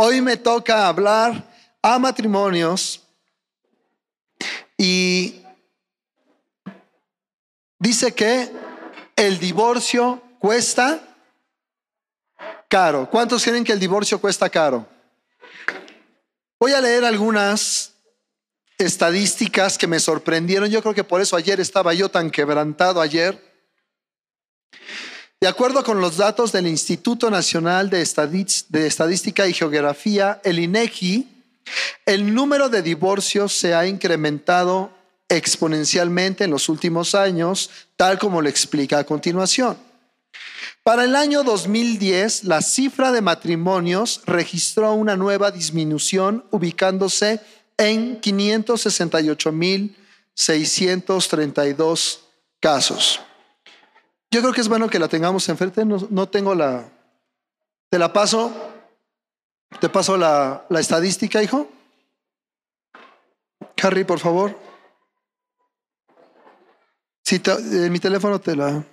Hoy me toca hablar a matrimonios y dice que el divorcio cuesta caro. ¿Cuántos creen que el divorcio cuesta caro? Voy a leer algunas estadísticas que me sorprendieron. Yo creo que por eso ayer estaba yo tan quebrantado ayer. De acuerdo con los datos del Instituto Nacional de, Estadística y Geografía, el INEGI, el número de divorcios se ha incrementado exponencialmente en los últimos años, tal como lo explica a continuación. Para el año 2010, la cifra de matrimonios registró una nueva disminución, ubicándose en 568.632 casos. Yo creo que es bueno que la tengamos enfrente. No, no tengo la. Te la paso. Te paso la, la estadística, hijo. Harry, por favor. Si en mi teléfono te la.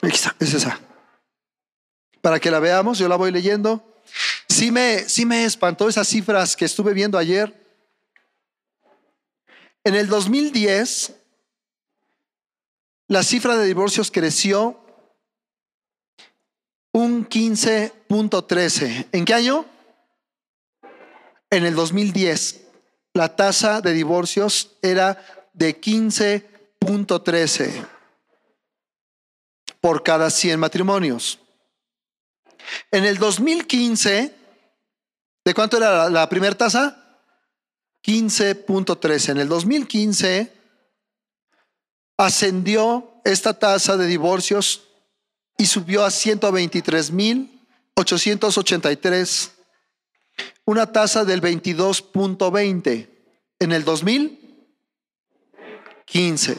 Aquí está, es esa. Para que la veamos, yo la voy leyendo. Sí me, sí me espantó esas cifras que estuve viendo ayer. En el 2010, la cifra de divorcios creció un 15.13. ¿En qué año? En el 2010. La tasa de divorcios era de 15.13 por cada 100 matrimonios. En el 2015, ¿de cuánto era la, la primera tasa? 15.13. En el 2015 ascendió esta tasa de divorcios y subió a 123.883, una tasa del 22.20 en el 2015.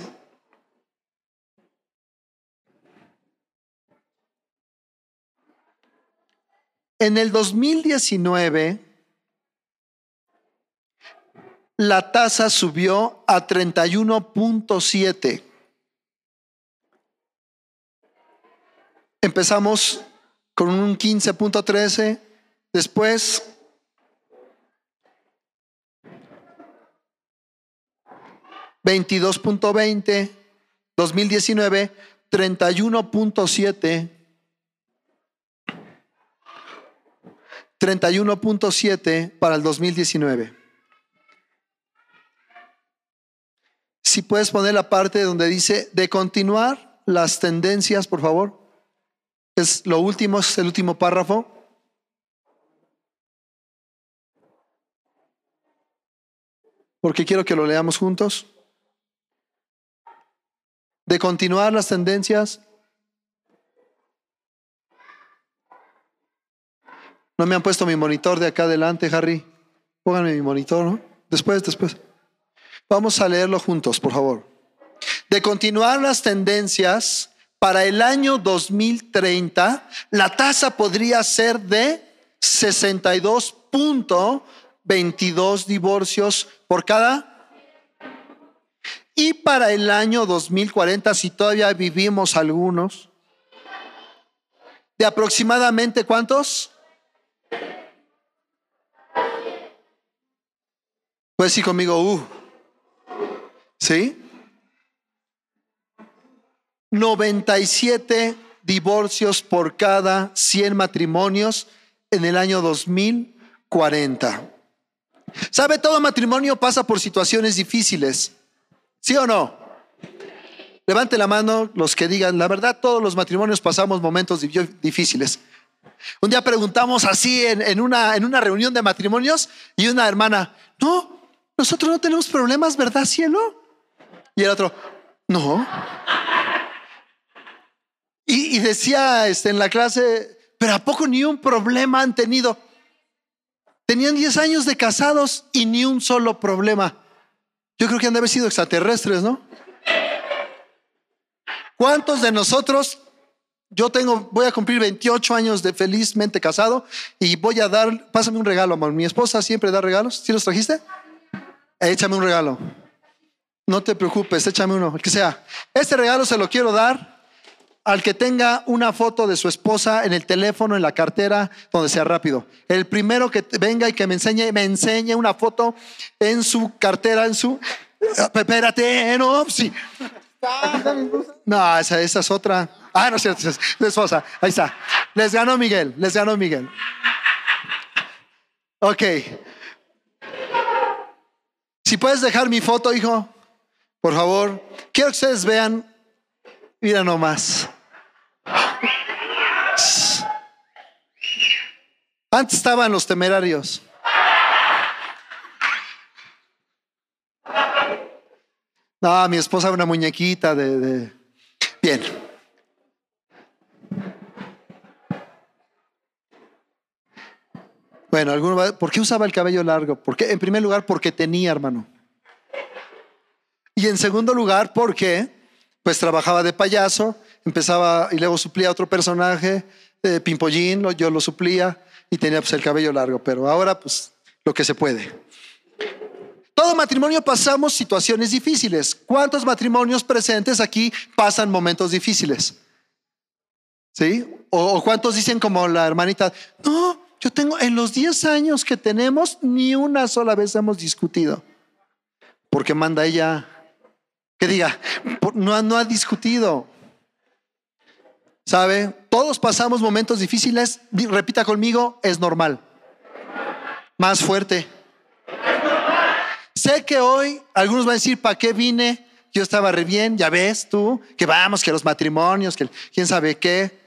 En el 2019, la tasa subió a 31.7. Empezamos con un 15.13, después $22.20, 2019 31.7, 31.7 para el 2019. Si puedes poner la parte donde dice de continuar las tendencias, por favor. Es lo último, es el último párrafo. Porque quiero que lo leamos juntos. De continuar las tendencias. No me han puesto mi monitor de acá adelante, Harry. Pónganme mi monitor, ¿no? Después, después. Vamos a leerlo juntos, por favor. De continuar las tendencias, para el año 2030, la tasa podría ser de 62.22 divorcios por cada. Y para el año 2040, si todavía vivimos algunos, de aproximadamente cuántos? Pues sí conmigo, uh. ¿Sí? 97 divorcios por cada 100 matrimonios en el año 2040. ¿Sabe? Todo matrimonio pasa por situaciones difíciles. ¿Sí o no? Levante la mano los que digan, la verdad, todos los matrimonios pasamos momentos difíciles. Un día preguntamos así en, una, en una reunión de matrimonios y una hermana, no, nosotros no tenemos problemas, ¿verdad, cielo? Y el otro, no. Y, decía este, en la clase, pero ¿a poco ni un problema han tenido? Tenían 10 años de casados y ni un solo problema. Yo creo que han de haber sido extraterrestres, ¿no? ¿Cuántos de nosotros, yo tengo, voy a cumplir 28 años de felizmente casado y voy a dar, pásame un regalo, amor. Mi esposa siempre da regalos. ¿Sí los trajiste? Échame un regalo. No te preocupes, échame uno, el que sea. Este regalo se lo quiero dar al que tenga una foto de su esposa en el teléfono, en la cartera, donde sea rápido. El primero que venga y que me enseñe, me enseñe una foto en su cartera, en su... Espérate, no, sí. No, esa, esa es otra. Ah, no es cierto, es esposa. Ahí está. Les ganó Miguel, les ganó Miguel. Ok. Si puedes dejar mi foto, hijo, por favor. Quiero que ustedes vean. Mira nomás. Antes estaban los temerarios. No, mi esposa una muñequita de, Bien. Bueno, ¿alguno ¿por qué usaba el cabello largo? Porque, en primer lugar, porque tenía, hermano. Y en segundo lugar, porque pues trabajaba de payaso, empezaba y luego suplía a otro personaje, de Pimpollín, yo lo suplía y tenía pues el cabello largo, pero ahora pues lo que se puede. Todo matrimonio pasamos situaciones difíciles. ¿Cuántos matrimonios presentes aquí pasan momentos difíciles? ¿Sí? O, cuántos dicen como la hermanita, no, yo tengo, en los 10 años que tenemos, ni una sola vez hemos discutido. Porque manda ella que diga, no, no ha discutido. ¿Sabe? Todos pasamos momentos difíciles. Repita conmigo, es normal. Más fuerte. Sé que hoy algunos van a decir, ¿para qué vine? Yo estaba re bien, ya ves tú, que vamos, que los matrimonios, que quién sabe qué.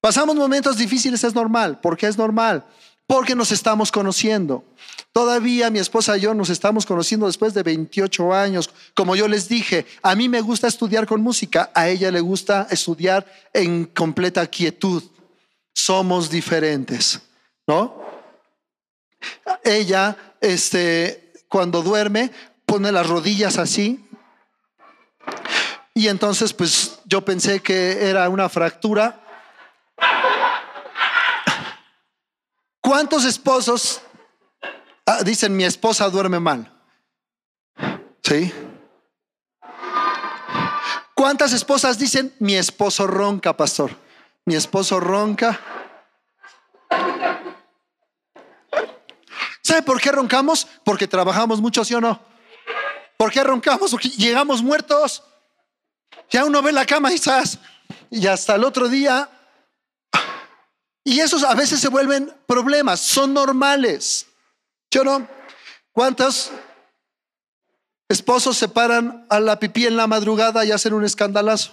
Pasamos momentos difíciles, es normal. ¿Por qué es normal? Porque nos estamos conociendo. Todavía mi esposa y yo nos estamos conociendo después de 28 años. Como yo les dije, a mí me gusta estudiar con música, a ella le gusta estudiar en completa quietud. Somos diferentes, ¿no? Ella, este, cuando duerme, pone las rodillas así. Y entonces, pues yo pensé que era una fractura. ¿Cuántos esposos ah, dicen mi esposa duerme mal? ¿Sí? ¿Cuántas esposas dicen mi esposo ronca, pastor? Mi esposo ronca. ¿Sabe por qué roncamos? Porque trabajamos mucho, ¿sí o no? ¿Por qué roncamos? Porque llegamos muertos. Ya uno ve la cama estás. Y hasta el otro día. Y esos a veces se vuelven problemas, son normales. ¿Yo no? ¿Cuántos esposos se paran a la pipí en la madrugada y hacen un escandalazo?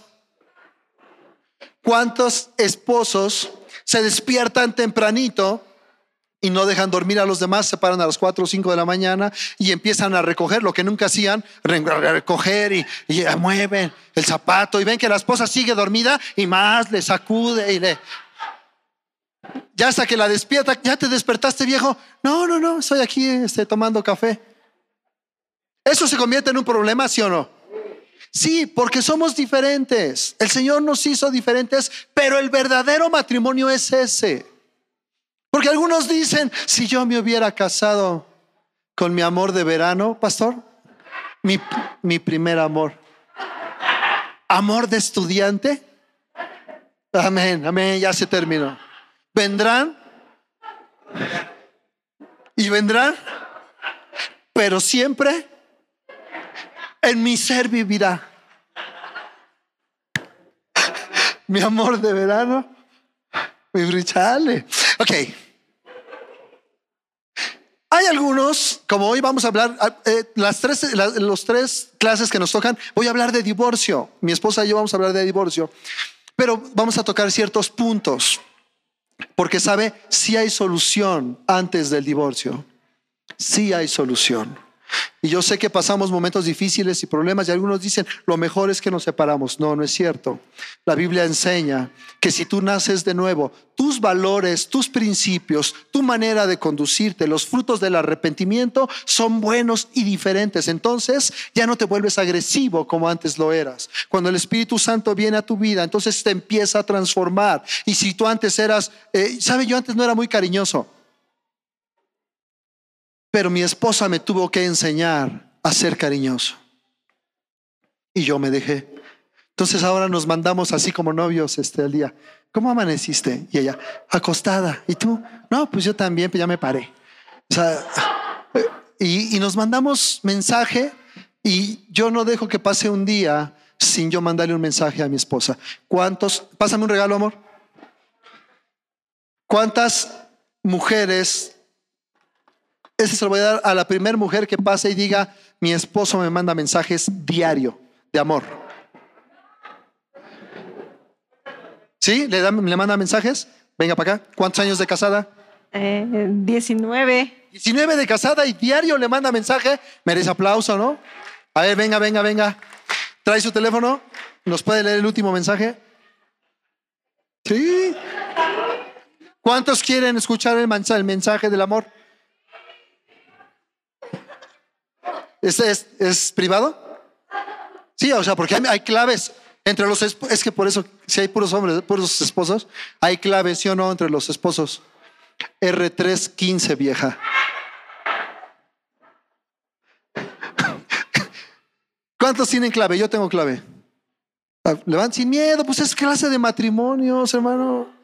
¿Cuántos esposos se despiertan tempranito y no dejan dormir a los demás, se paran a las 4 o 5 de la mañana y empiezan a recoger lo que nunca hacían, recoger y, mueven el zapato y ven que la esposa sigue dormida y más le sacude y le... Ya hasta que la despierta, ya te despertaste viejo. No, no, no, estoy aquí este, tomando café. ¿Eso se convierte en un problema, sí o no? Sí, porque somos diferentes. El Señor nos hizo diferentes, pero el verdadero matrimonio es ese. Porque algunos dicen, si yo me hubiera casado con mi amor de verano, pastor, mi, mi primer amor, amor de estudiante, amén, amén, ya se terminó. Vendrán y vendrán, pero siempre en mi ser vivirá. Mi amor de verano, mi brichale. Ok. Hay algunos, como hoy vamos a hablar, ah, eh, las tres, los tres clases que nos tocan, voy a hablar de divorcio. Mi esposa y yo vamos a hablar de divorcio, pero vamos a tocar ciertos puntos, porque sabe, si hay solución antes del divorcio, si hay solución. Y yo sé que pasamos momentos difíciles y problemas y algunos dicen, lo mejor es que nos separamos. No, no es cierto. La Biblia enseña que si tú naces de nuevo, tus valores, tus principios, tu manera de conducirte, los frutos del arrepentimiento son buenos y diferentes. Entonces ya no te vuelves agresivo como antes lo eras. Cuando el Espíritu Santo viene a tu vida, entonces te empieza a transformar. Y si tú antes eras, eh, ¿sabe? Yo antes no era muy cariñoso. Pero mi esposa me tuvo que enseñar a ser cariñoso. Y yo me dejé. Entonces ahora nos mandamos así como novios este al día. ¿Cómo amaneciste? Y ella, acostada. ¿Y tú? No, pues yo también, pues ya me paré. O sea, y, y nos mandamos mensaje y yo no dejo que pase un día sin yo mandarle un mensaje a mi esposa. ¿Cuántos? Pásame un regalo, amor. ¿Cuántas mujeres? Ese se lo voy a dar a la primera mujer que pase y diga, mi esposo me manda mensajes diario de amor. ¿Sí? ¿Le, da- le manda mensajes? Venga para acá. ¿Cuántos años de casada? Eh, 19. 19 de casada y diario le manda mensaje. Merece aplauso, ¿no? A ver, venga, venga, venga. Trae su teléfono. ¿Nos puede leer el último mensaje? Sí. ¿Cuántos quieren escuchar el mensaje, el mensaje del amor? ¿Es, privado? Sí, o sea, porque hay, claves entre los es que por eso si hay puros hombres, puros esposos, hay claves, sí o no, entre los esposos. R315, vieja. ¿Cuántos tienen clave? Yo tengo clave. Ah, Levanten sin miedo, pues es clase de matrimonios, hermano.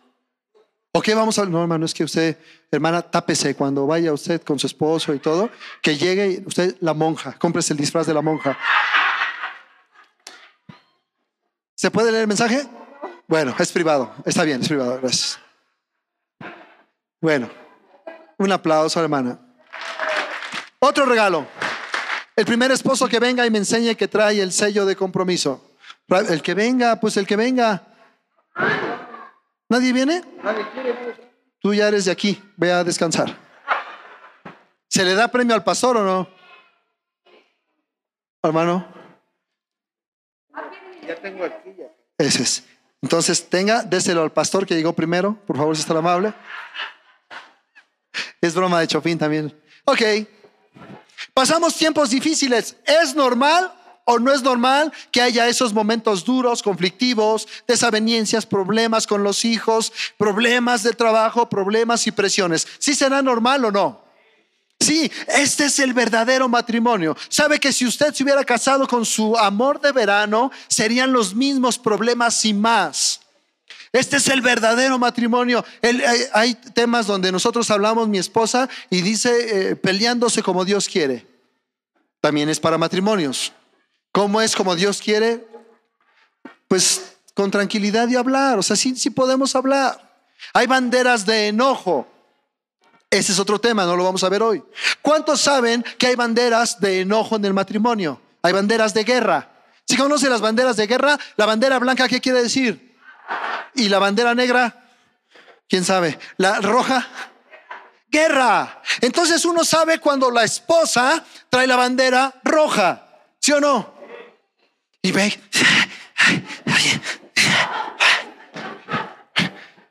¿O qué vamos a No, hermano, es que usted, hermana, tápese cuando vaya usted con su esposo y todo, que llegue usted, la monja, cómprese el disfraz de la monja. ¿Se puede leer el mensaje? Bueno, es privado. Está bien, es privado. Gracias. Bueno, un aplauso, hermana. Otro regalo. El primer esposo que venga y me enseñe que trae el sello de compromiso. El que venga, pues el que venga. ¿Nadie viene? Tú ya eres de aquí, ve a descansar. ¿Se le da premio al pastor o no? Hermano. Ese es. Entonces, tenga, déselo al pastor que llegó primero, por favor, si está amable. Es broma de Chopin también. Ok. Pasamos tiempos difíciles. ¿Es normal o no es normal que haya esos momentos duros, conflictivos, desavenencias, problemas con los hijos, problemas de trabajo, problemas y presiones? ¿Sí será normal o no? Sí, este es el verdadero matrimonio. Sabe que si usted se hubiera casado con su amor de verano, serían los mismos problemas y más. Este es el verdadero matrimonio. Hay, hay temas donde nosotros hablamos, mi esposa, y dice eh, peleándose como Dios quiere. También es para matrimonios. ¿Cómo es como Dios quiere? Pues con tranquilidad y hablar. O sea, sí, sí podemos hablar. Hay banderas de enojo. Ese es otro tema, no lo vamos a ver hoy. ¿Cuántos saben que hay banderas de enojo en el matrimonio? Hay banderas de guerra. Si conoce las banderas de guerra, la bandera blanca, ¿qué quiere decir? ¿Y la bandera negra? ¿Quién sabe? ¿La roja? Guerra. Entonces uno sabe cuando la esposa trae la bandera roja, ¿sí o no? Y ve.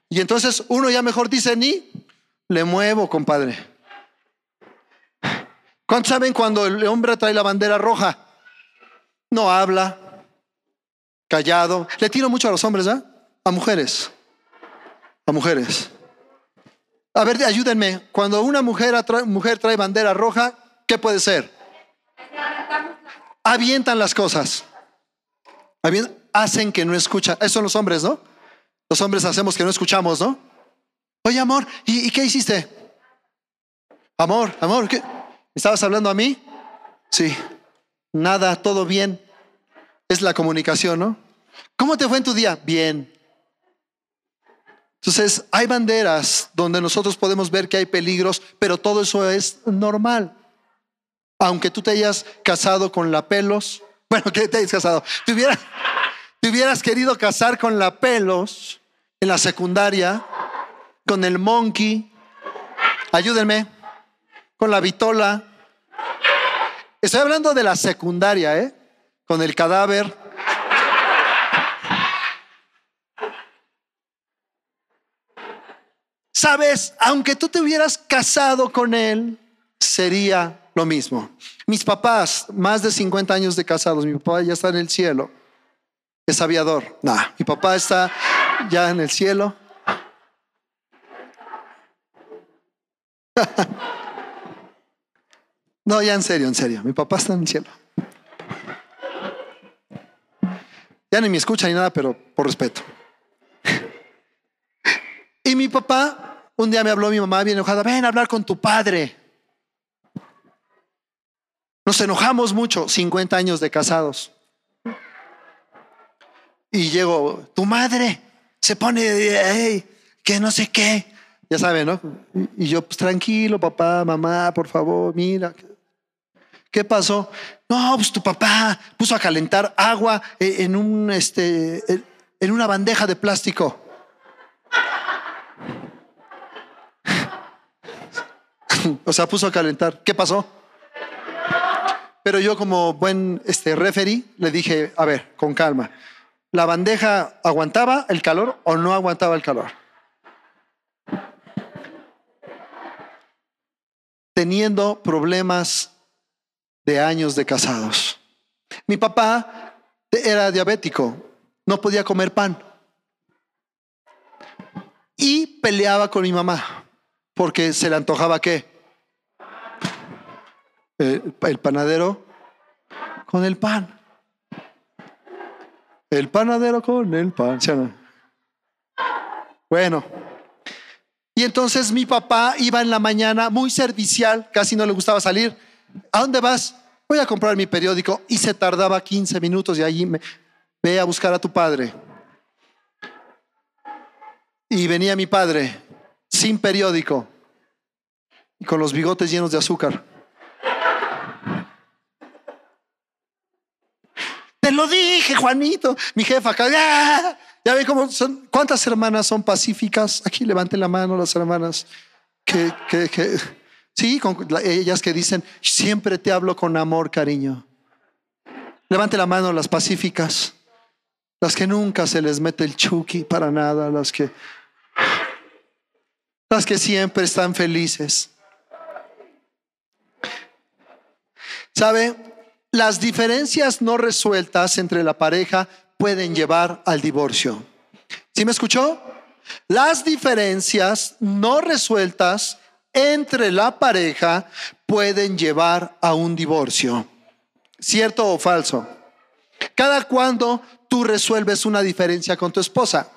Y entonces uno ya mejor dice ni le muevo, compadre. ¿Cuántos saben cuando el hombre trae la bandera roja? No habla, callado. Le tiro mucho a los hombres, ¿ah? A mujeres. A mujeres. A ver, ayúdenme. Cuando una mujer, atra- mujer trae bandera roja, ¿qué puede ser? Avientan las cosas. Avien- hacen que no escuchan. Esos son los hombres, ¿no? Los hombres hacemos que no escuchamos, ¿no? Oye, amor, ¿y, y qué hiciste? Amor, amor, ¿qué? ¿Estabas hablando a mí? Sí. Nada, todo bien. Es la comunicación, ¿no? ¿Cómo te fue en tu día? Bien. Entonces, hay banderas donde nosotros podemos ver que hay peligros, pero todo eso es normal. Aunque tú te hayas casado con la pelos, bueno, que te hayas casado, te hubieras, querido casar con la pelos en la secundaria, con el monkey, ayúdenme, con la vitola. Estoy hablando de la secundaria, ¿eh? Con el cadáver. Sabes, aunque tú te hubieras casado con él, sería lo mismo. Mis papás, más de 50 años de casados, mi papá ya está en el cielo, es aviador. Nah, mi papá está ya en el cielo. No, ya en serio, en serio. Mi papá está en el cielo. Ya ni me escucha ni nada, pero por respeto. Y mi papá, un día me habló mi mamá bien enojada, ven a hablar con tu padre. Nos enojamos mucho, 50 años de casados. Y llego, tu madre se pone, que no sé qué. Ya saben, ¿no? Y yo, pues tranquilo, papá, mamá, por favor, mira. ¿Qué pasó? No, pues tu papá puso a calentar agua en un este en una bandeja de plástico. o sea, puso a calentar. ¿Qué pasó? Pero yo como buen este referee le dije, a ver, con calma. ¿La bandeja aguantaba el calor o no aguantaba el calor? Teniendo problemas de años de casados. Mi papá era diabético, no podía comer pan. Y peleaba con mi mamá porque se le antojaba qué? El, el panadero con el pan. El panadero con el pan. ¿sí o no? Bueno. Y entonces mi papá iba en la mañana muy servicial, casi no le gustaba salir. ¿A dónde vas? Voy a comprar mi periódico y se tardaba 15 minutos y allí me ve a buscar a tu padre. Y venía mi padre sin periódico y con los bigotes llenos de azúcar. Te lo dije, Juanito, mi jefa acá. Ya ven cómo son, cuántas hermanas son pacíficas. Aquí levanten la mano las hermanas que, que, que sí, con, ellas que dicen siempre te hablo con amor, cariño. Levante la mano las pacíficas, las que nunca se les mete el chuki para nada, las que las que siempre están felices. ¿Sabe? Las diferencias no resueltas entre la pareja pueden llevar al divorcio. ¿Sí me escuchó? Las diferencias no resueltas entre la pareja pueden llevar a un divorcio. ¿Cierto o falso? Cada cuando tú resuelves una diferencia con tu esposa.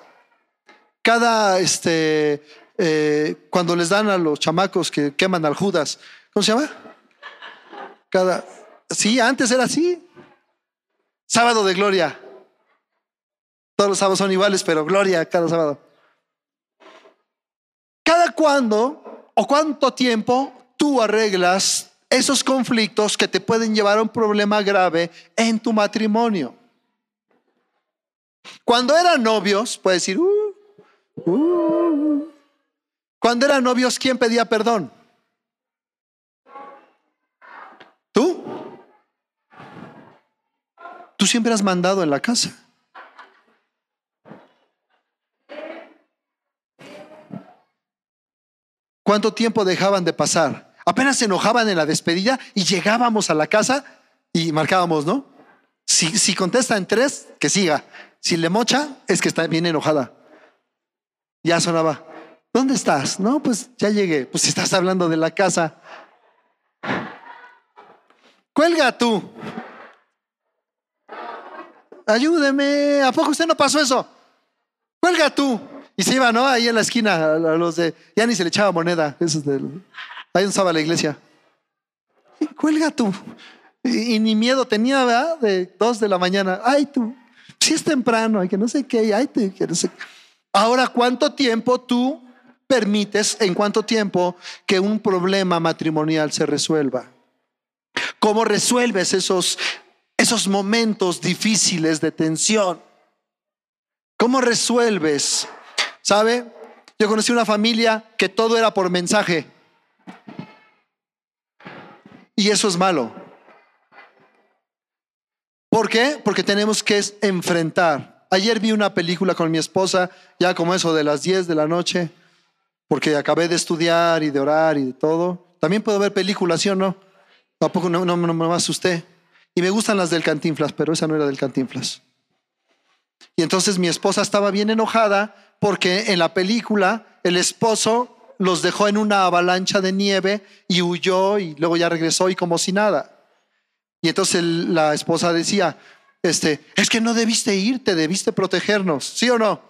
Cada, este, eh, cuando les dan a los chamacos que queman al Judas, ¿cómo se llama? Cada, sí, antes era así. Sábado de gloria. Todos los sábados son iguales, pero gloria cada sábado. Cada cuándo o cuánto tiempo tú arreglas esos conflictos que te pueden llevar a un problema grave en tu matrimonio. Cuando eran novios, puedes decir, uh, uh. cuando eran novios, ¿quién pedía perdón? ¿Tú? Tú siempre has mandado en la casa. ¿Cuánto tiempo dejaban de pasar? Apenas se enojaban en la despedida y llegábamos a la casa y marcábamos, ¿no? Si, si contesta en tres, que siga. Si le mocha, es que está bien enojada. Ya sonaba. ¿Dónde estás? No, pues ya llegué. Pues estás hablando de la casa. Cuelga tú. Ayúdeme. ¿A poco usted no pasó eso? Cuelga tú. Y se iba, ¿no? Ahí en la esquina, a los de. Ya ni se le echaba moneda. Eso es del. Ahí donde estaba la iglesia. Cuelga tú. Y, ni miedo tenía, ¿verdad? De dos de la mañana. Ay, tú. Si es temprano, hay que no sé qué. Ay, te, que no sé. Ahora, ¿cuánto tiempo tú permites, en cuánto tiempo, que un problema matrimonial se resuelva? ¿Cómo resuelves esos, esos momentos difíciles de tensión? ¿Cómo resuelves? ¿Sabe? Yo conocí una familia que todo era por mensaje. Y eso es malo. ¿Por qué? Porque tenemos que enfrentar. Ayer vi una película con mi esposa, ya como eso de las 10 de la noche, porque acabé de estudiar y de orar y de todo. También puedo ver películas, ¿sí o no? Tampoco no, no, no me asusté. Y me gustan las del Cantinflas, pero esa no era del Cantinflas. Y entonces mi esposa estaba bien enojada porque en la película el esposo los dejó en una avalancha de nieve y huyó y luego ya regresó y como si nada. Y entonces la esposa decía, este, es que no debiste irte, debiste protegernos, ¿sí o no?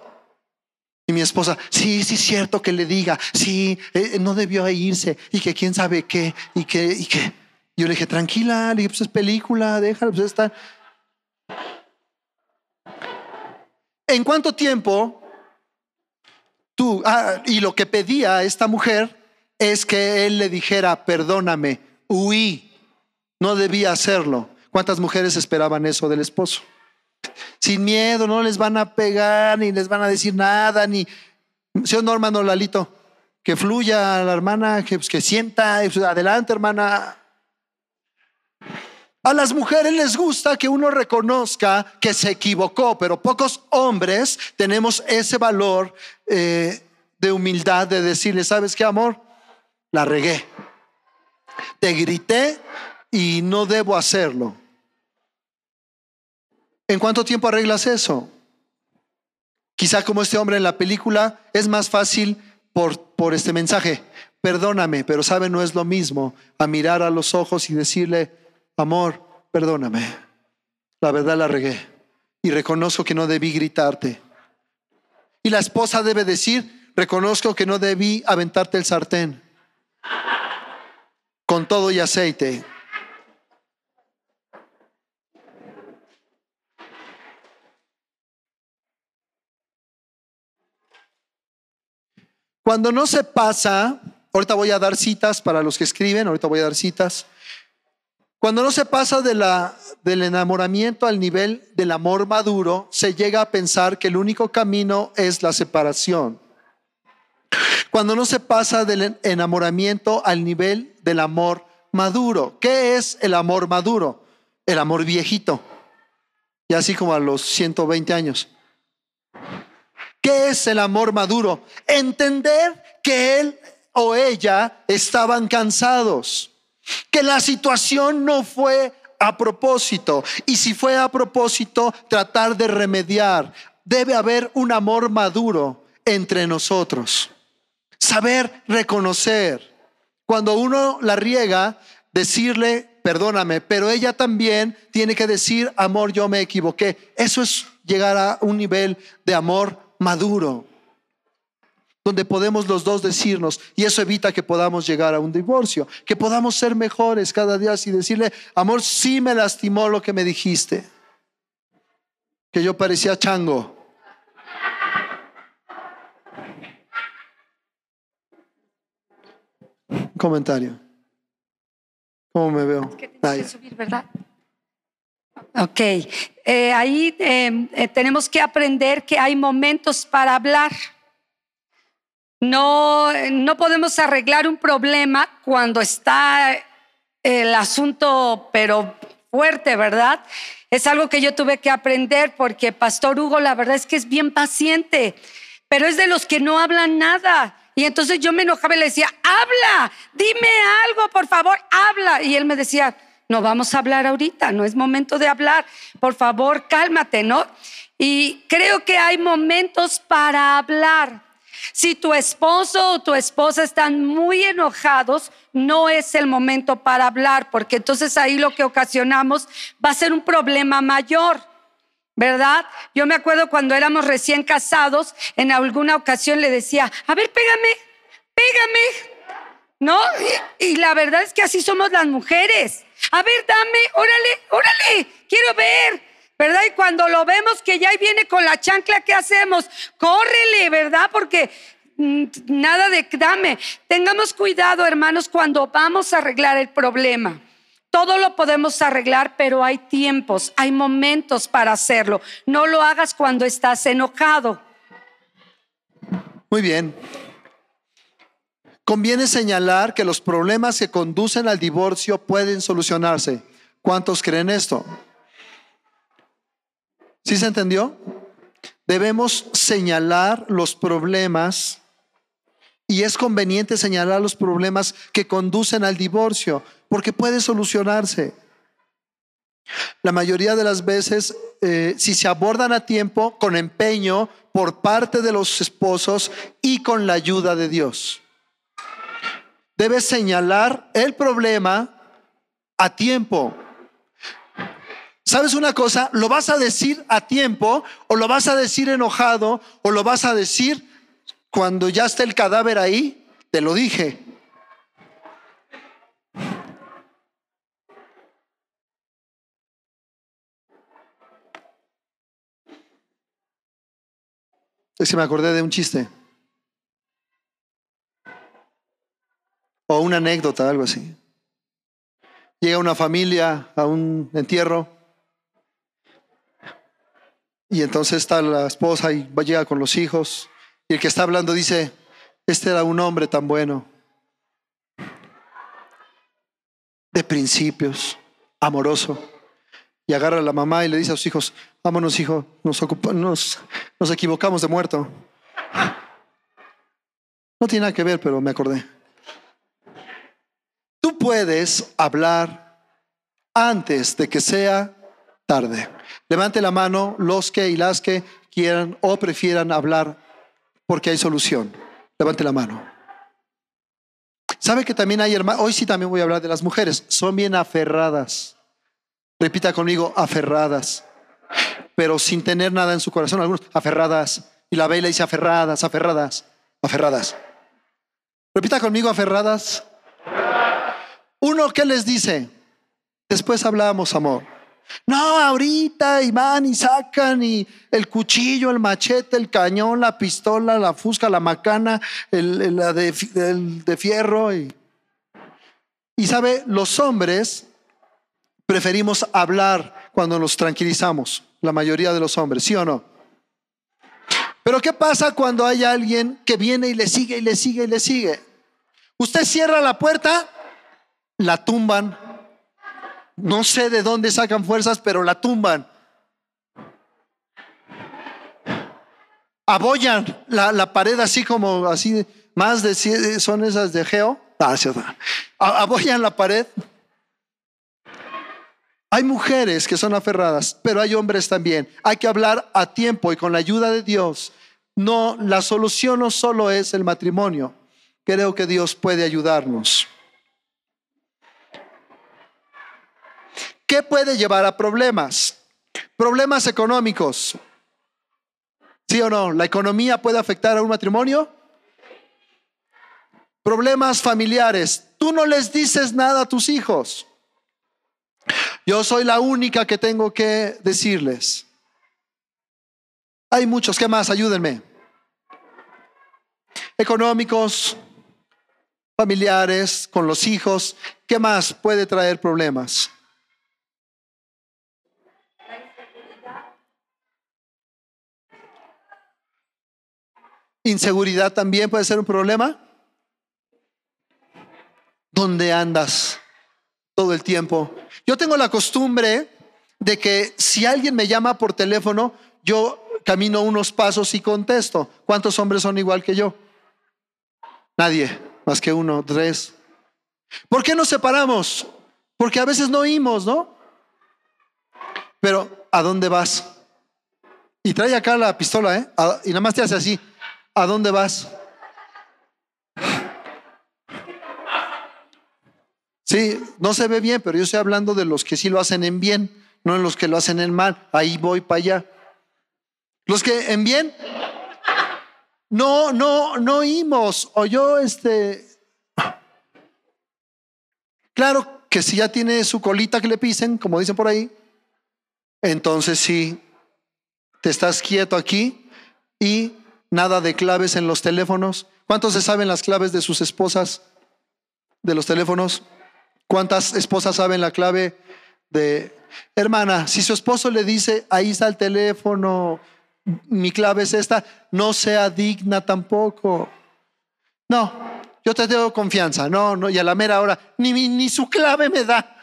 Y mi esposa, sí, sí, es cierto que le diga, sí, eh, no debió irse y que quién sabe qué y que, y que. Yo le dije, tranquila, le dije, pues es película, déjalo, pues está. ¿En cuánto tiempo tú, ah, y lo que pedía a esta mujer es que él le dijera, perdóname, huí, no debía hacerlo. ¿Cuántas mujeres esperaban eso del esposo? Sin miedo, no les van a pegar, ni les van a decir nada, ni... Señor Norma, no, Lalito, que fluya la hermana, que, pues, sienta, pues, adelante hermana. A las mujeres les gusta que uno reconozca que se equivocó, pero pocos hombres tenemos ese valor eh, de humildad de decirle, ¿sabes qué, amor? La regué. Te grité y no debo hacerlo. ¿En cuánto tiempo arreglas eso? Quizá como este hombre en la película es más fácil por, por este mensaje. Perdóname, pero sabe, no es lo mismo a mirar a los ojos y decirle, amor, perdóname. La verdad la regué y reconozco que no debí gritarte. Y la esposa debe decir, reconozco que no debí aventarte el sartén con todo y aceite. Cuando no se pasa, ahorita voy a dar citas para los que escriben, ahorita voy a dar citas. Cuando no se pasa del enamoramiento al nivel del amor maduro, se llega a pensar que el único camino es la separación. Cuando no se pasa del enamoramiento al nivel del amor maduro. ¿Qué es el amor maduro? El amor viejito. Y así como a los 120 años. ¿Qué es el amor maduro? Entender que él o ella estaban cansados, que la situación no fue a propósito y si fue a propósito, tratar de remediar. Debe haber un amor maduro entre nosotros. Saber reconocer. Cuando uno la riega, decirle, perdóname, pero ella también tiene que decir, amor, yo me equivoqué. Eso es llegar a un nivel de amor maduro, donde podemos los dos decirnos, y eso evita que podamos llegar a un divorcio, que podamos ser mejores cada día y decirle, amor, sí me lastimó lo que me dijiste, que yo parecía chango. comentario. ¿Cómo me veo? Ok, eh, ahí em, eh, tenemos que aprender que hay momentos para hablar. No, no podemos arreglar un problema cuando está el asunto, pero fuerte, ¿verdad? Es algo que yo tuve que aprender porque Pastor Hugo, la verdad es que es bien paciente, pero es de los que no hablan nada. Y entonces yo me enojaba y le decía, habla, dime algo, por favor, habla. Y él me decía, no vamos a hablar ahorita, no es momento de hablar, por favor, cálmate, ¿no? Y creo que hay momentos para hablar. Si tu esposo o tu esposa están muy enojados, no es el momento para hablar, porque entonces ahí lo que ocasionamos va a ser un problema mayor. ¿Verdad? Yo me acuerdo cuando éramos recién casados, en alguna ocasión le decía, a ver, pégame, pégame, ¿no? Y, la verdad es que así somos las mujeres. A ver, dame, órale, órale, quiero ver, ¿verdad? Y cuando lo vemos que ya viene con la chancla, ¿qué hacemos? Córrele, ¿verdad? Porque mm, nada de dame. Tengamos cuidado, hermanos, cuando vamos a arreglar el problema. Todo lo podemos arreglar, pero hay tiempos, hay momentos para hacerlo. No lo hagas cuando estás enojado. Muy bien. Conviene señalar que los problemas que conducen al divorcio pueden solucionarse. ¿Cuántos creen esto? ¿Sí se entendió? Debemos señalar los problemas y es conveniente señalar los problemas que conducen al divorcio porque puede solucionarse. La mayoría de las veces, eh, si se abordan a tiempo, con empeño por parte de los esposos y con la ayuda de Dios debes señalar el problema a tiempo. ¿Sabes una cosa? Lo vas a decir a tiempo o lo vas a decir enojado o lo vas a decir cuando ya está el cadáver ahí. Te lo dije. Es que me acordé de un chiste. O una anécdota, algo así. Llega una familia a un entierro y entonces está la esposa y va llega con los hijos y el que está hablando dice, este era un hombre tan bueno, de principios, amoroso. Y agarra a la mamá y le dice a sus hijos, vámonos hijo, nos, nos, nos equivocamos de muerto. No tiene nada que ver, pero me acordé. Tú puedes hablar antes de que sea tarde. Levante la mano los que y las que quieran o prefieran hablar porque hay solución. Levante la mano. ¿Sabe que también hay hermanos? Hoy sí también voy a hablar de las mujeres. Son bien aferradas. Repita conmigo, aferradas. Pero sin tener nada en su corazón. Algunos aferradas. Y la vela dice aferradas, aferradas, aferradas. Repita conmigo, aferradas. Uno, ¿qué les dice? Después hablamos, amor. No, ahorita y van y sacan y el cuchillo, el machete, el cañón, la pistola, la fusca, la macana, el, la de, de, fierro. Y, y sabe, los hombres preferimos hablar cuando nos tranquilizamos, la mayoría de los hombres, ¿sí o no? Pero ¿qué pasa cuando hay alguien que viene y le sigue y le sigue y le sigue? Usted cierra la puerta la tumban. No sé de dónde sacan fuerzas, pero la tumban. Abollan la, pared así como así, más de son esas de Geo. Ah, Abollan la pared. Hay mujeres que son aferradas, pero hay hombres también. Hay que hablar a tiempo y con la ayuda de Dios. No, la solución no solo es el matrimonio. Creo que Dios puede ayudarnos. ¿Qué puede llevar a problemas? Problemas económicos. ¿Sí o no? ¿La economía puede afectar a un matrimonio? Problemas familiares. Tú no les dices nada a tus hijos. Yo soy la única que tengo que decirles. Hay muchos. ¿Qué más? Ayúdenme. Económicos, familiares, con los hijos. ¿Qué más puede traer problemas? Inseguridad también puede ser un problema. ¿Dónde andas todo el tiempo? Yo tengo la costumbre de que si alguien me llama por teléfono, yo camino unos pasos y contesto. ¿Cuántos hombres son igual que yo? Nadie, más que uno, tres. ¿Por qué nos separamos? Porque a veces no oímos, ¿no? Pero, ¿a dónde vas? Y trae acá la pistola, ¿eh? Y nada más te hace así. ¿A dónde vas? Sí, no se ve bien, pero yo estoy hablando de los que sí lo hacen en bien, no en los que lo hacen en mal. Ahí voy para allá. Los que en bien, no, no, no oímos. O yo, este. Claro que si ya tiene su colita que le pisen, como dicen por ahí, entonces sí, te estás quieto aquí y nada de claves en los teléfonos. ¿Cuántos se saben las claves de sus esposas de los teléfonos? ¿Cuántas esposas saben la clave de, hermana, si su esposo le dice, ahí está el teléfono, mi clave es esta, no sea digna tampoco. No, yo te tengo confianza, no, no, y a la mera hora, ni, ni su clave me da.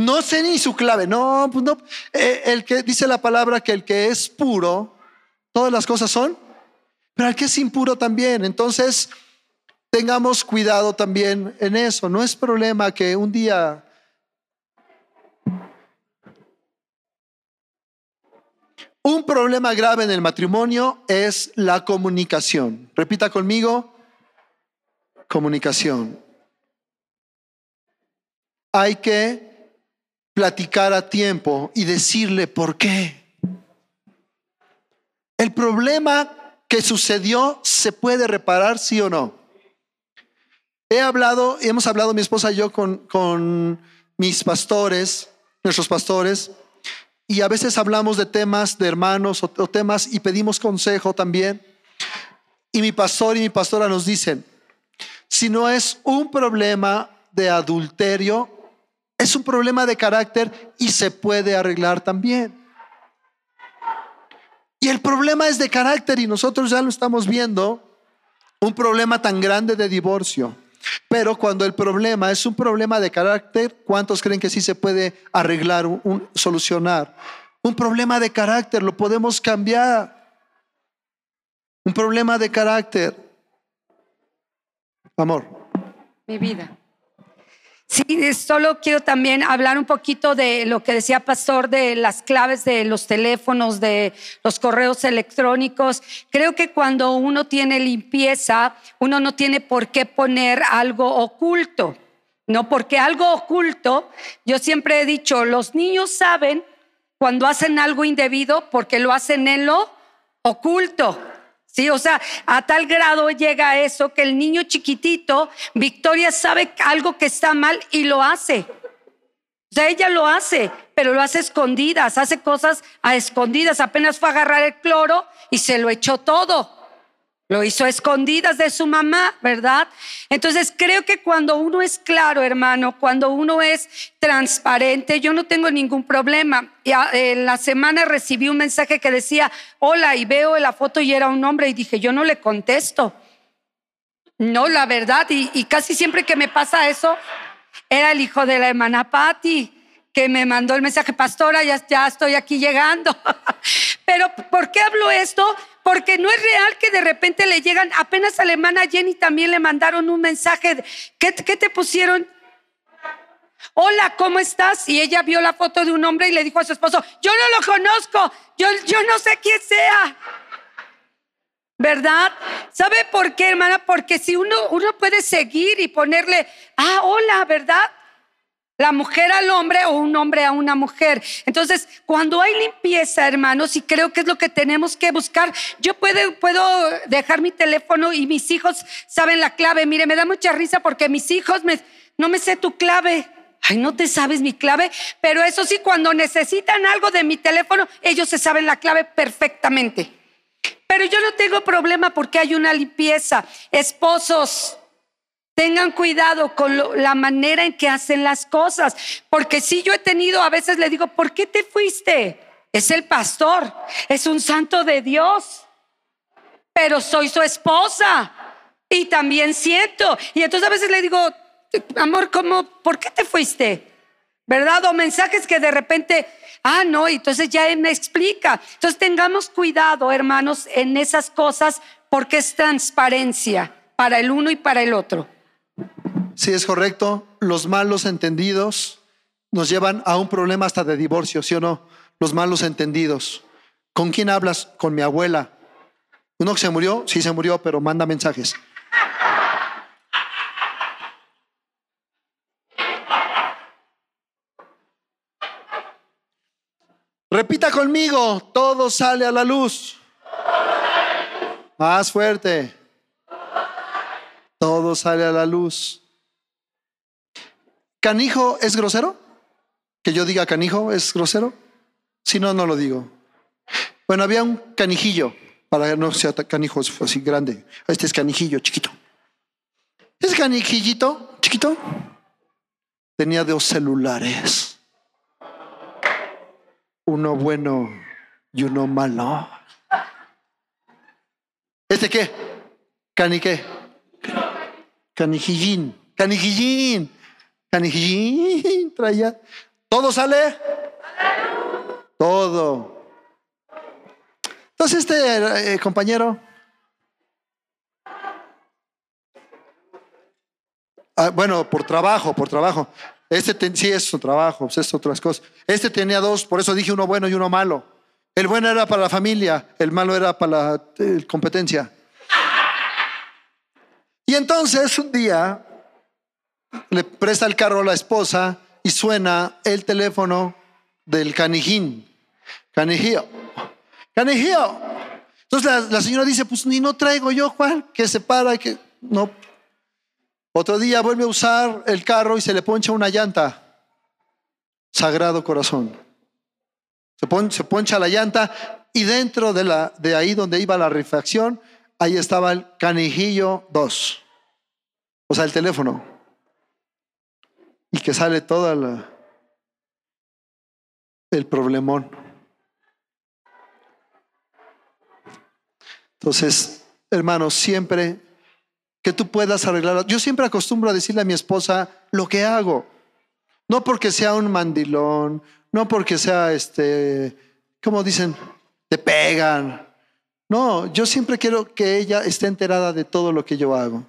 No sé ni su clave. No, pues no. Eh, el que dice la palabra que el que es puro, todas las cosas son, pero el que es impuro también. Entonces, tengamos cuidado también en eso. No es problema que un día Un problema grave en el matrimonio es la comunicación. Repita conmigo, comunicación. Hay que platicar a tiempo y decirle por qué. El problema que sucedió se puede reparar, sí o no. He hablado, hemos hablado mi esposa y yo con, con mis pastores, nuestros pastores, y a veces hablamos de temas de hermanos o, o temas y pedimos consejo también. Y mi pastor y mi pastora nos dicen, si no es un problema de adulterio, es un problema de carácter y se puede arreglar también. Y el problema es de carácter y nosotros ya lo estamos viendo, un problema tan grande de divorcio. Pero cuando el problema es un problema de carácter, ¿cuántos creen que sí se puede arreglar, solucionar? Un problema de carácter lo podemos cambiar. Un problema de carácter. Amor. Mi vida. Sí, solo quiero también hablar un poquito de lo que decía Pastor de las claves de los teléfonos, de los correos electrónicos. Creo que cuando uno tiene limpieza, uno no tiene por qué poner algo oculto, ¿no? Porque algo oculto, yo siempre he dicho, los niños saben cuando hacen algo indebido porque lo hacen en lo oculto. Sí, o sea, a tal grado llega eso que el niño chiquitito, Victoria sabe algo que está mal y lo hace. O sea, ella lo hace, pero lo hace escondidas, hace cosas a escondidas. Apenas fue a agarrar el cloro y se lo echó todo. Lo hizo a escondidas de su mamá, ¿verdad? Entonces creo que cuando uno es claro, hermano, cuando uno es transparente, yo no tengo ningún problema. Y en la semana recibí un mensaje que decía, hola, y veo la foto y era un hombre y dije, yo no le contesto. No, la verdad, y, casi siempre que me pasa eso, era el hijo de la hermana Patti que me mandó el mensaje, pastora, ya estoy aquí llegando. Pero ¿por qué hablo esto? Porque no es real que de repente le llegan, apenas a la hermana Jenny también le mandaron un mensaje, ¿qué, qué te pusieron? Hola, ¿cómo estás? Y ella vio la foto de un hombre y le dijo a su esposo, yo no lo conozco, yo, yo no sé quién sea. ¿Verdad? ¿Sabe por qué, hermana? Porque si uno, uno puede seguir y ponerle, ah, hola, ¿verdad? La mujer al hombre o un hombre a una mujer. Entonces, cuando hay limpieza, hermanos, y creo que es lo que tenemos que buscar, yo puedo, puedo dejar mi teléfono y mis hijos saben la clave. Mire, me da mucha risa porque mis hijos me, no me sé tu clave. Ay, no te sabes mi clave, pero eso sí, cuando necesitan algo de mi teléfono, ellos se saben la clave perfectamente. Pero yo no tengo problema porque hay una limpieza. Esposos, Tengan cuidado con la manera en que hacen las cosas, porque si yo he tenido, a veces le digo, ¿por qué te fuiste? Es el pastor, es un santo de Dios, pero soy su esposa y también siento. Y entonces a veces le digo, amor, ¿cómo, ¿por qué te fuiste? ¿Verdad? O mensajes que de repente, ah, no, entonces ya me explica. Entonces tengamos cuidado, hermanos, en esas cosas, porque es transparencia para el uno y para el otro. Sí, es correcto. Los malos entendidos nos llevan a un problema hasta de divorcio, ¿sí o no? Los malos entendidos. ¿Con quién hablas? Con mi abuela. ¿Uno que se murió? Sí, se murió, pero manda mensajes. Repita conmigo, todo sale a la luz. Más fuerte. Todo sale a la luz. ¿Canijo es grosero? Que yo diga canijo es grosero. Si no, no lo digo. Bueno, había un canijillo, para que no sea canijo así grande. Este es canijillo chiquito. Ese canijillito chiquito tenía dos celulares. Uno bueno y uno malo. ¿Este qué? ¿Cani qué? Canijillín, canijillín, canijillín, traía. ¿Todo sale? Todo. Entonces este eh, compañero, ah, bueno, por trabajo, por trabajo. Este sí es su trabajo, pues es otras cosas. Este tenía dos, por eso dije uno bueno y uno malo. El bueno era para la familia, el malo era para la eh, competencia. Y entonces un día le presta el carro a la esposa y suena el teléfono del canijín. Canijío. Canijío. Entonces la, la señora dice, pues ni no traigo yo, Juan, que se para, que no. Otro día vuelve a usar el carro y se le poncha una llanta. Sagrado corazón. Se, pon- se poncha la llanta y dentro de, la, de ahí donde iba la refacción, ahí estaba el canijillo 2. O sea, el teléfono. Y que sale toda la, el problemón. Entonces, hermanos, siempre que tú puedas arreglar. Yo siempre acostumbro a decirle a mi esposa lo que hago. No porque sea un mandilón, no porque sea este, ¿cómo dicen? Te pegan. No, yo siempre quiero que ella esté enterada de todo lo que yo hago.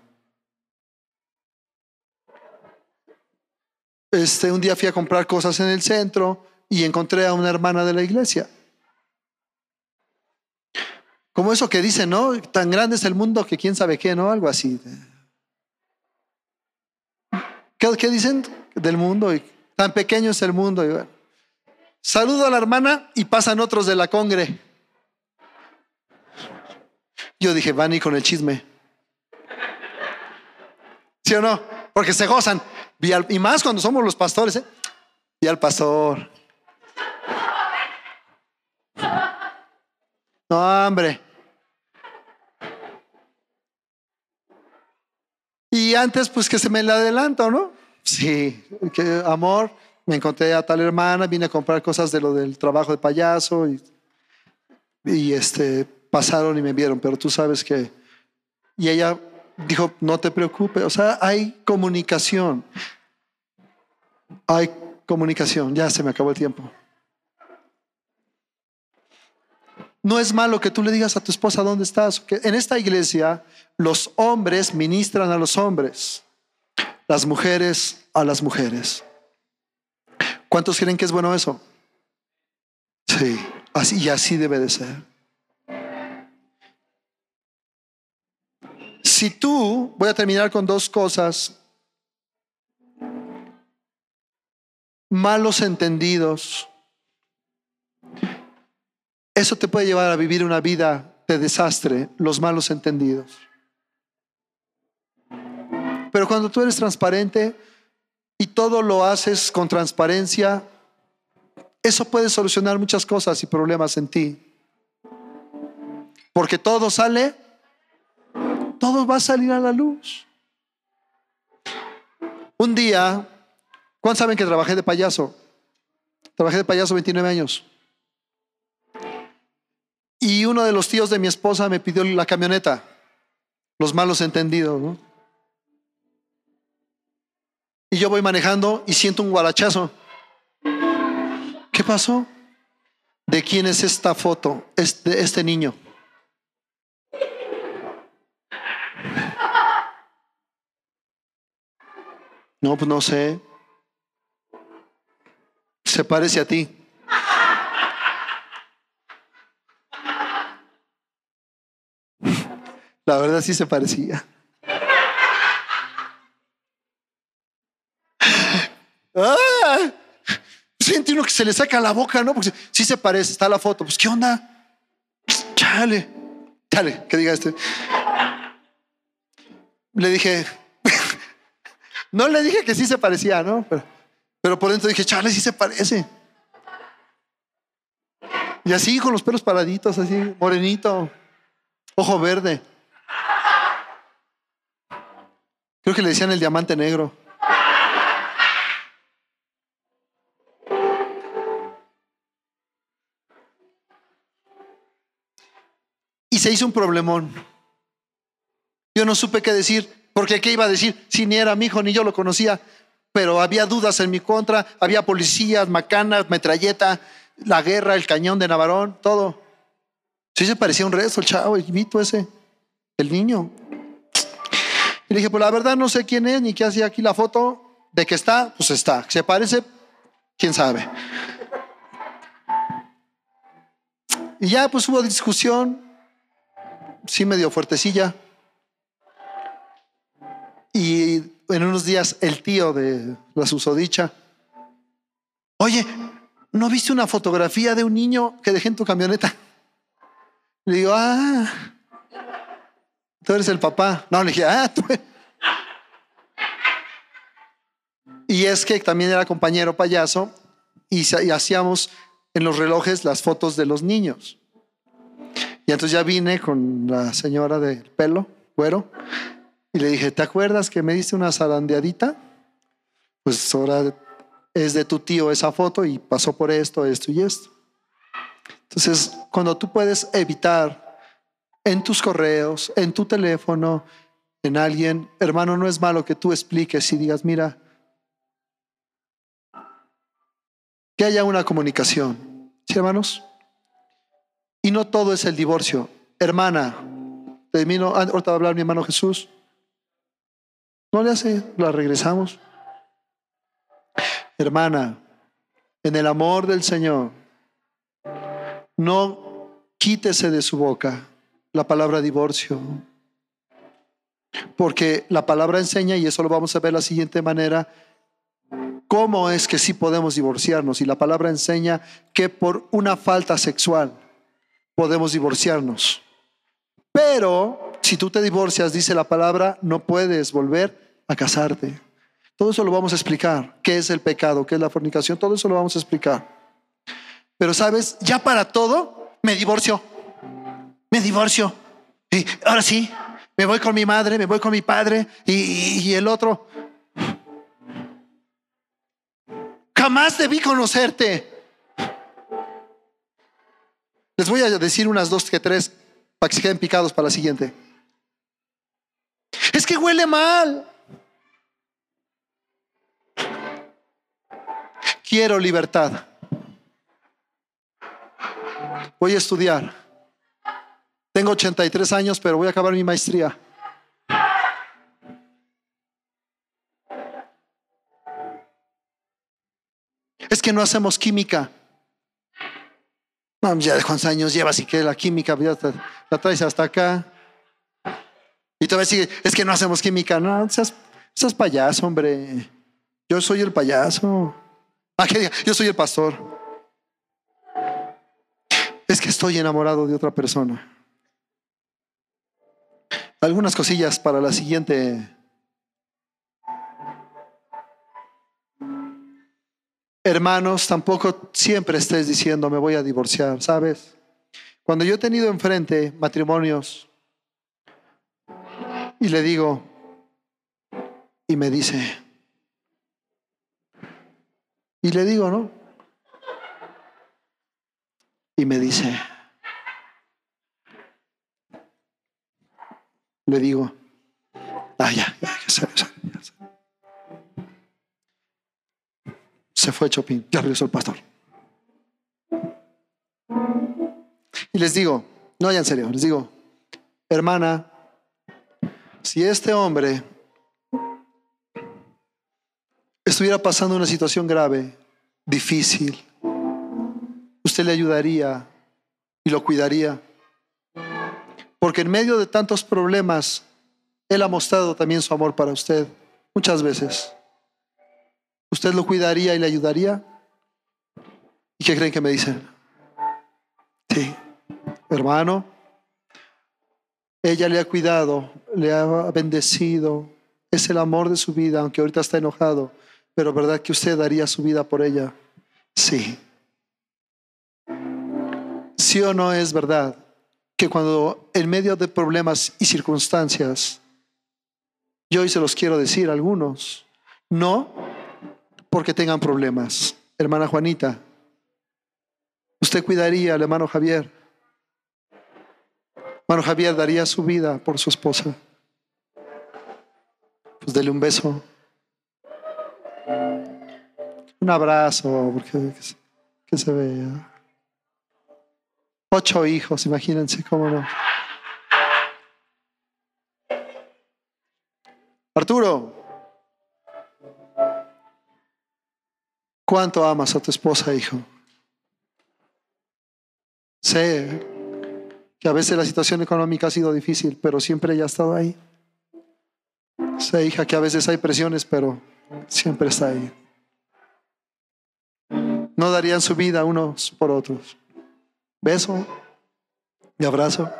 Este, un día fui a comprar cosas en el centro y encontré a una hermana de la iglesia. Como eso que dicen, ¿no? Tan grande es el mundo que quién sabe qué, ¿no? Algo así. ¿Qué, qué dicen del mundo? Y tan pequeño es el mundo. Saludo a la hermana y pasan otros de la congre. Yo dije, van y con el chisme. ¿Sí o no? Porque se gozan. Y más cuando somos los pastores, ¿eh? Vi al pastor. No, hombre. Y antes, pues que se me le adelanto, ¿no? Sí, que amor, me encontré a tal hermana, vine a comprar cosas de lo del trabajo de payaso y, y este, pasaron y me vieron, pero tú sabes que... Y ella dijo, no te preocupes, o sea, hay comunicación. Hay comunicación, ya se me acabó el tiempo. No es malo que tú le digas a tu esposa dónde estás. En esta iglesia los hombres ministran a los hombres, las mujeres a las mujeres. ¿Cuántos creen que es bueno eso? Sí, así y así debe de ser. Si tú, voy a terminar con dos cosas, malos entendidos, eso te puede llevar a vivir una vida de desastre, los malos entendidos. Pero cuando tú eres transparente y todo lo haces con transparencia, eso puede solucionar muchas cosas y problemas en ti. Porque todo sale, todo va a salir a la luz. Un día, ¿cuántos saben que trabajé de payaso? Trabajé de payaso 29 años. Y uno de los tíos de mi esposa me pidió la camioneta. Los malos entendidos, ¿no? Y yo voy manejando y siento un guarachazo. ¿Qué pasó? ¿De quién es esta foto? De este niño. No, pues no sé. Se parece a ti. La verdad sí se parecía. ¡Ah! Siente que se le saca la boca, ¿no? Porque sí se parece, está la foto. Pues, ¿qué onda? Chale, chale, que diga este. Le dije, no le dije que sí se parecía, ¿no? Pero, pero por dentro dije, chale, sí se parece. Y así con los pelos paraditos, así, morenito, ojo verde. Creo que le decían el diamante negro. Y se hizo un problemón. Yo no supe qué decir, porque qué iba a decir si ni era mi hijo ni yo lo conocía, pero había dudas en mi contra, había policías, macanas, metralleta, la guerra, el cañón de Navarón, todo. Sí se parecía un resto el chavo, el vito ese, el niño. Y le dije, pues la verdad no sé quién es ni qué hacía aquí la foto. De que está, pues está. Se parece, quién sabe. Y ya pues hubo discusión, sí medio fuertecilla. Y en unos días el tío de la susodicha Oye, ¿no viste una fotografía de un niño que dejé en tu camioneta? Le digo, ah, tú eres el papá. No, le dije, ah, tú. Y es que también era compañero payaso y, y hacíamos en los relojes las fotos de los niños. Y entonces ya vine con la señora del pelo, güero, y le dije, ¿te acuerdas que me diste una zarandeadita? Pues ahora es de tu tío esa foto y pasó por esto, esto y esto. Entonces, cuando tú puedes evitar en tus correos, en tu teléfono, en alguien, hermano, no es malo que tú expliques y digas, mira, que haya una comunicación. ¿Sí, hermanos? Y no todo es el divorcio. Hermana, termino, ah, ahorita va a hablar mi hermano Jesús. No le hace, la regresamos. Hermana, en el amor del Señor, no quítese de su boca la palabra divorcio. Porque la palabra enseña, y eso lo vamos a ver de la siguiente manera, cómo es que sí podemos divorciarnos. Y la palabra enseña que por una falta sexual podemos divorciarnos. Pero si tú te divorcias, dice la palabra, no puedes volver a casarte. Todo eso lo vamos a explicar. ¿Qué es el pecado? ¿Qué es la fornicación? Todo eso lo vamos a explicar. Pero sabes, ya para todo, me divorcio. Me divorcio. Y ahora sí, me voy con mi madre, me voy con mi padre y, y el otro. Jamás debí conocerte. Les voy a decir unas dos que tres para que se queden picados para la siguiente. Huele mal. Quiero libertad. Voy a estudiar. Tengo 83 años, pero voy a acabar mi maestría. Es que no hacemos química. No, ya de cuántos años llevas y que la química ya la traes hasta acá. Y todavía sigue, es que no hacemos química. No, seas, seas payaso, hombre. Yo soy el payaso. Ah, que diga, yo soy el pastor. Es que estoy enamorado de otra persona. Algunas cosillas para la siguiente. Hermanos, tampoco siempre estés diciendo me voy a divorciar, ¿sabes? Cuando yo he tenido enfrente matrimonios y le digo, y me dice, y le digo, ¿no? Y me dice, le digo, ah, ya, ya, ya. Se fue Chopin, ya regresó el pastor. Y les digo, no, ya en serio, les digo, hermana, si este hombre estuviera pasando una situación grave, difícil, usted le ayudaría y lo cuidaría. Porque en medio de tantos problemas, Él ha mostrado también su amor para usted muchas veces. ¿Usted lo cuidaría y le ayudaría? ¿Y qué creen que me dicen? Sí, hermano, ella le ha cuidado, le ha bendecido, es el amor de su vida, aunque ahorita está enojado, pero ¿verdad que usted daría su vida por ella? Sí. ¿Sí o no es verdad que cuando en medio de problemas y circunstancias, yo hoy se los quiero decir a algunos, no porque tengan problemas. Hermana Juanita, usted cuidaría al hermano Javier. Hermano Javier daría su vida por su esposa. Pues dele un beso. Un abrazo, porque que se, vea. Ocho hijos, imagínense cómo no. Arturo, ¿cuánto amas a tu esposa, hijo? Sé que a veces la situación económica ha sido difícil, pero siempre ella ha estado ahí. Sé, hija, que a veces hay presiones, pero siempre está ahí. no darían su vida unos por otros. Beso y abrazo.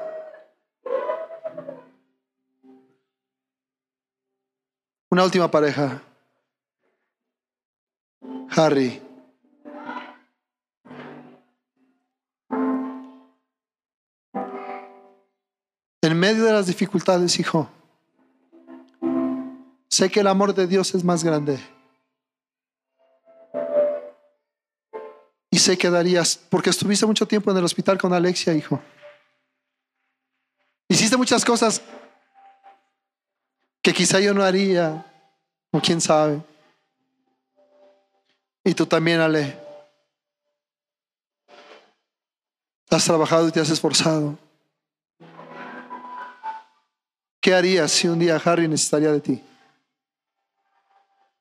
Una última pareja. Harry. En medio de las dificultades, hijo, sé que el amor de Dios es más grande. Y sé que darías, porque estuviste mucho tiempo en el hospital con Alexia, hijo. Hiciste muchas cosas que quizá yo no haría, o quién sabe. Y tú también, Ale. Has trabajado y te has esforzado. ¿Qué harías si un día Harry necesitaría de ti?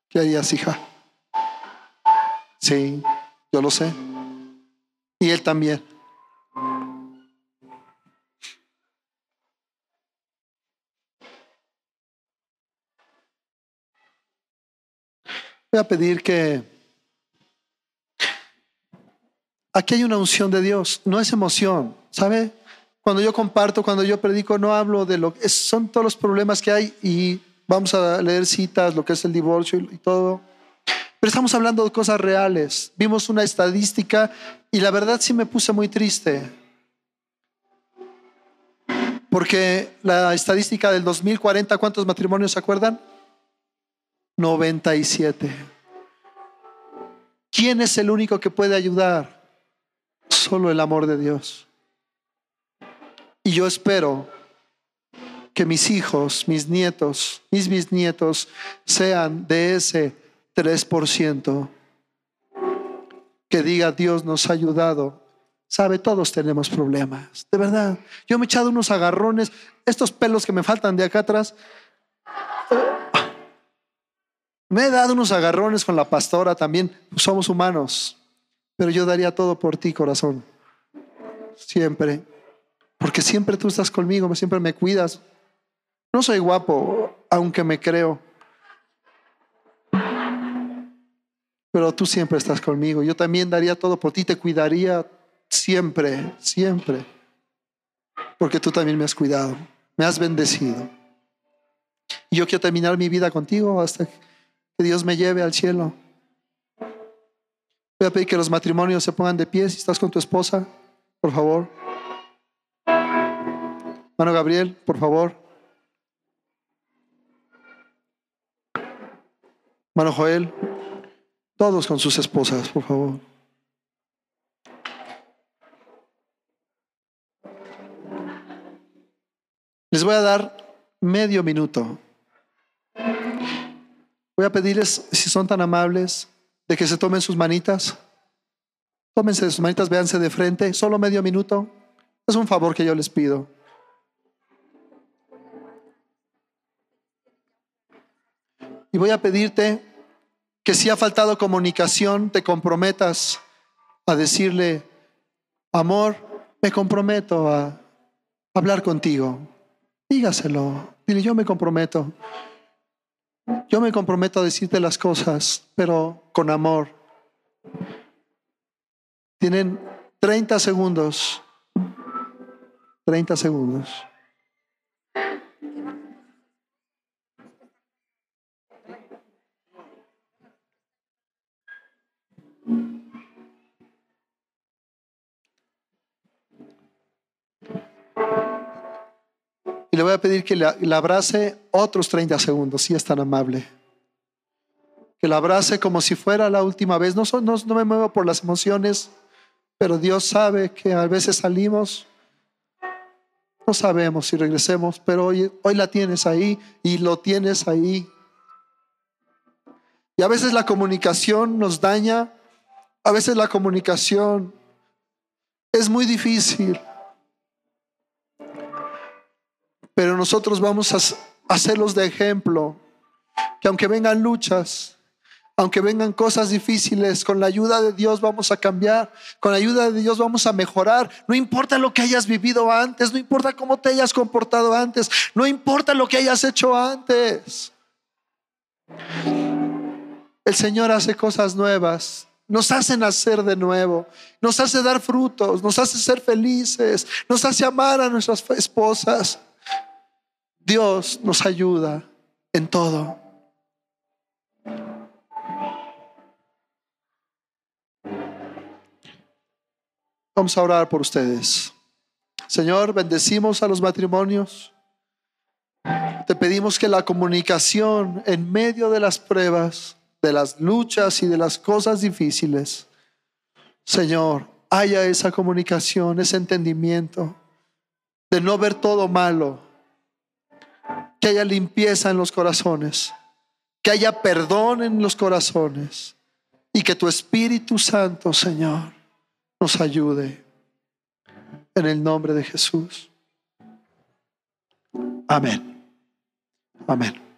¿Qué harías, hija? Sí, yo lo sé. Y él también. Voy a pedir que aquí hay una unción de Dios, no es emoción, ¿sabe? Cuando yo comparto, cuando yo predico, no hablo de lo que son todos los problemas que hay y vamos a leer citas, lo que es el divorcio y, todo. Pero estamos hablando de cosas reales. Vimos una estadística y la verdad sí me puse muy triste. Porque la estadística del 2040, ¿cuántos matrimonios se acuerdan? 97. ¿Quién es el único que puede ayudar? Solo el amor de Dios. Y yo espero que mis hijos, mis nietos, mis bisnietos sean de ese 3% que diga Dios nos ha ayudado. Sabe, todos tenemos problemas, de verdad. Yo me he echado unos agarrones, estos pelos que me faltan de acá atrás. Me he dado unos agarrones con la pastora también. Somos humanos, pero yo daría todo por ti, corazón. Siempre. Porque siempre tú estás conmigo, siempre me cuidas. No soy guapo, aunque me creo. Pero tú siempre estás conmigo. Yo también daría todo por ti, te cuidaría siempre, siempre. Porque tú también me has cuidado, me has bendecido. Y yo quiero terminar mi vida contigo hasta que Dios me lleve al cielo. Voy a pedir que los matrimonios se pongan de pie si estás con tu esposa, por favor. Mano Gabriel, por favor. Mano Joel, todos con sus esposas, por favor. Les voy a dar medio minuto. Voy a pedirles, si son tan amables, de que se tomen sus manitas. Tómense sus manitas, véanse de frente, solo medio minuto. Es un favor que yo les pido. Y voy a pedirte que si ha faltado comunicación, te comprometas a decirle, amor, me comprometo a hablar contigo. Dígaselo. Dile, yo me comprometo. Yo me comprometo a decirte las cosas, pero con amor. Tienen 30 segundos. 30 segundos. Y le voy a pedir que la, abrace otros 30 segundos, si es tan amable. Que la abrace como si fuera la última vez. No, no, no me muevo por las emociones, pero Dios sabe que a veces salimos, no sabemos si regresemos, pero hoy, hoy la tienes ahí y lo tienes ahí. Y a veces la comunicación nos daña, a veces la comunicación es muy difícil. Pero nosotros vamos a hacerlos de ejemplo, que aunque vengan luchas, aunque vengan cosas difíciles, con la ayuda de Dios vamos a cambiar, con la ayuda de Dios vamos a mejorar. No importa lo que hayas vivido antes, no importa cómo te hayas comportado antes, no importa lo que hayas hecho antes. El Señor hace cosas nuevas. nos hace nacer de nuevo, nos hace dar frutos, nos hace ser felices, nos hace amar a nuestras esposas. Dios nos ayuda en todo. Vamos a orar por ustedes. Señor, bendecimos a los matrimonios. Te pedimos que la comunicación en medio de las pruebas, de las luchas y de las cosas difíciles, Señor, haya esa comunicación, ese entendimiento de no ver todo malo, que haya limpieza en los corazones, que haya perdón en los corazones y que tu Espíritu Santo, Señor, nos ayude. En el nombre de Jesús. Amén. Amén.